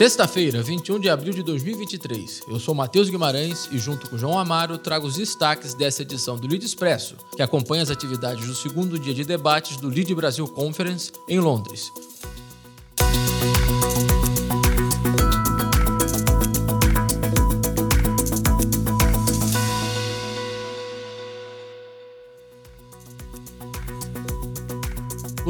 Sexta-feira, 21 de abril de 2023. Eu sou Matheus Guimarães e, junto com João Amaro, trago os destaques dessa edição do Lead Expresso, que acompanha as atividades do segundo dia de debates do Lead Brasil Conference em Londres.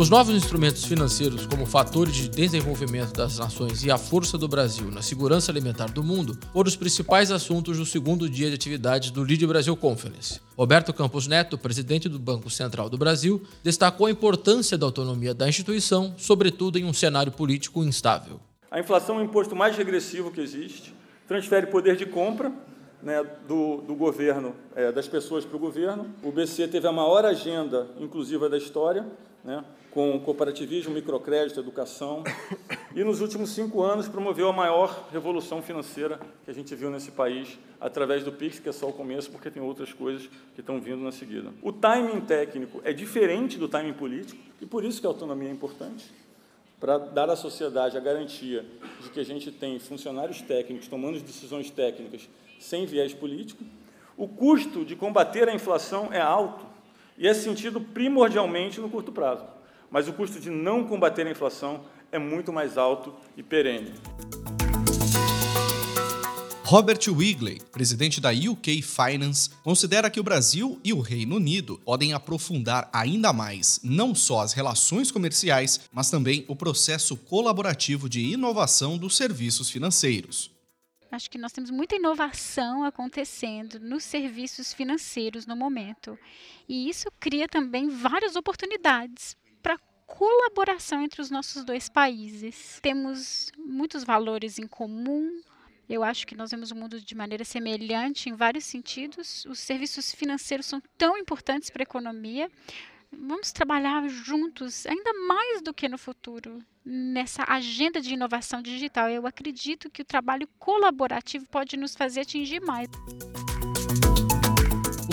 Os novos instrumentos financeiros, como fatores de desenvolvimento das nações e a força do Brasil na segurança alimentar do mundo, foram os principais assuntos do segundo dia de atividades do Lead Brasil Conference. Roberto Campos Neto, presidente do Banco Central do Brasil, destacou a importância da autonomia da instituição, sobretudo em um cenário político instável. A inflação é o imposto mais regressivo que existe, transfere poder de compra né, do, do, governo, é, das pessoas para o governo. O BC teve a maior agenda inclusiva da história, né, com cooperativismo, microcrédito, educação, e nos últimos cinco anos promoveu a maior revolução financeira que a gente viu nesse país, através do PIX, que é só o começo, porque tem outras coisas que estão vindo na seguida. O timing técnico é diferente do timing político, e por isso que a autonomia é importante, para dar à sociedade a garantia de que a gente tem funcionários técnicos tomando decisões técnicas sem viés político. O custo de combater a inflação é alto e é sentido primordialmente no curto prazo mas o custo de não combater a inflação é muito mais alto e perene. Robert Wigley, presidente da UK Finance, considera que o Brasil e o Reino Unido podem aprofundar ainda mais não só as relações comerciais, mas também o processo colaborativo de inovação dos serviços financeiros. Acho que nós temos muita inovação acontecendo nos serviços financeiros no momento. E isso cria também várias oportunidades para colaboração entre os nossos dois países. Temos muitos valores em comum. Eu acho que nós vemos o mundo de maneira semelhante em vários sentidos. Os serviços financeiros são tão importantes para a economia. Vamos trabalhar juntos, ainda mais do que no futuro, nessa agenda de inovação digital. Eu acredito que o trabalho colaborativo pode nos fazer atingir mais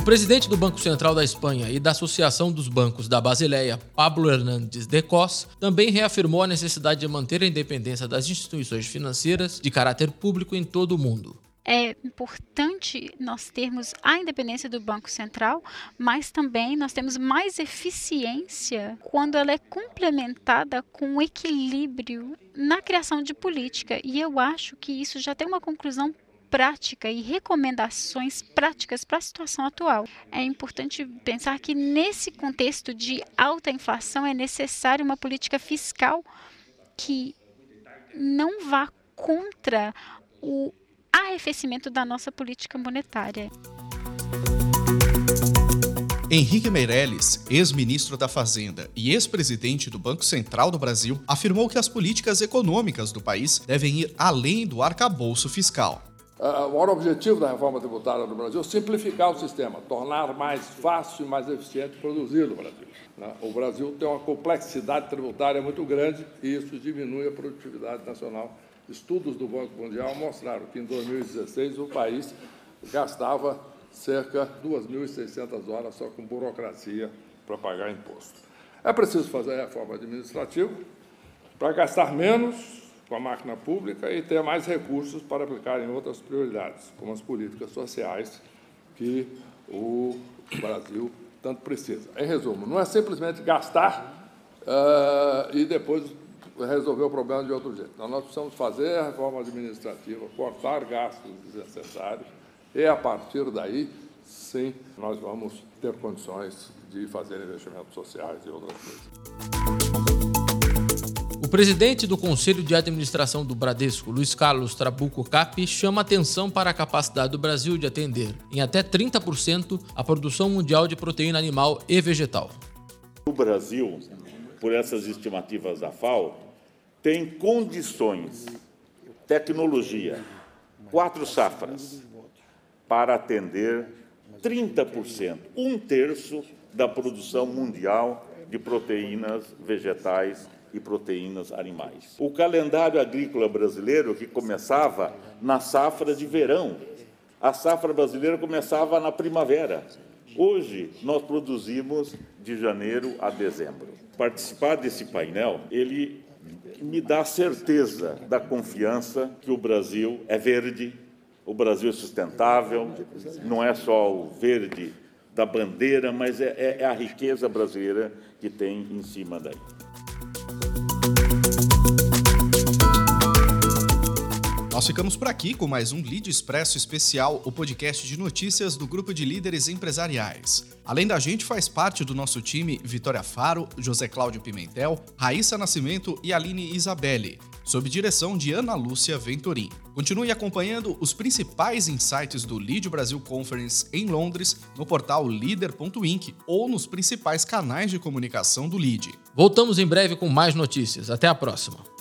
presidente do Banco Central da Espanha e da Associação dos Bancos da Basileia, Pablo Hernández de Cos, também reafirmou a necessidade de manter a independência das instituições financeiras de caráter público em todo o mundo é importante nós termos a independência do Banco Central, mas também nós temos mais eficiência quando ela é complementada com equilíbrio na criação de política. E eu acho que isso já tem uma conclusão prática e recomendações práticas para a situação atual. É importante pensar que nesse contexto de alta inflação é necessária uma política fiscal que não vá contra o arrefecimento da nossa política monetária. Henrique Meirelles, ex-ministro da Fazenda e ex-presidente do Banco Central do Brasil, afirmou que as políticas econômicas do país devem ir além do arcabouço fiscal. O maior objetivo da reforma tributária do Brasil é simplificar o sistema, tornar mais fácil e mais eficiente produzir no Brasil. Né? O Brasil tem uma complexidade tributária muito grande e isso diminui a produtividade nacional. Estudos do Banco Mundial mostraram que em 2016 o país gastava cerca de 2.600 horas só com burocracia para pagar imposto. É preciso fazer a reforma administrativa para gastar menos com a máquina pública e ter mais recursos para aplicar em outras prioridades, como as políticas sociais que o Brasil tanto precisa. Em resumo, não é simplesmente gastar uh, e depois resolver o problema de outro jeito. Então, nós precisamos fazer a reforma administrativa, cortar gastos desnecessários e, a partir daí, sim, nós vamos ter condições de fazer investimentos sociais e outras coisas. O presidente do Conselho de Administração do Bradesco, Luiz Carlos Trabuco Cap, chama atenção para a capacidade do Brasil de atender em até 30% a produção mundial de proteína animal e vegetal. O Brasil, por essas estimativas da FAO, tem condições, tecnologia, quatro safras, para atender 30%, um terço da produção mundial de proteínas vegetais e proteínas animais. O calendário agrícola brasileiro, que começava na safra de verão, a safra brasileira começava na primavera. Hoje, nós produzimos de janeiro a dezembro. Participar desse painel, ele me dá certeza da confiança que o Brasil é verde, o Brasil é sustentável, não é só o verde da bandeira, mas é, é, é a riqueza brasileira que tem em cima daí. Ficamos por aqui com mais um Lead Expresso especial, o podcast de notícias do grupo de líderes empresariais. Além da gente, faz parte do nosso time Vitória Faro, José Cláudio Pimentel, Raíssa Nascimento e Aline Isabelli, sob direção de Ana Lúcia Ventorim. Continue acompanhando os principais insights do Lead Brasil Conference em Londres no portal leader.inc ou nos principais canais de comunicação do Lead. Voltamos em breve com mais notícias. Até a próxima.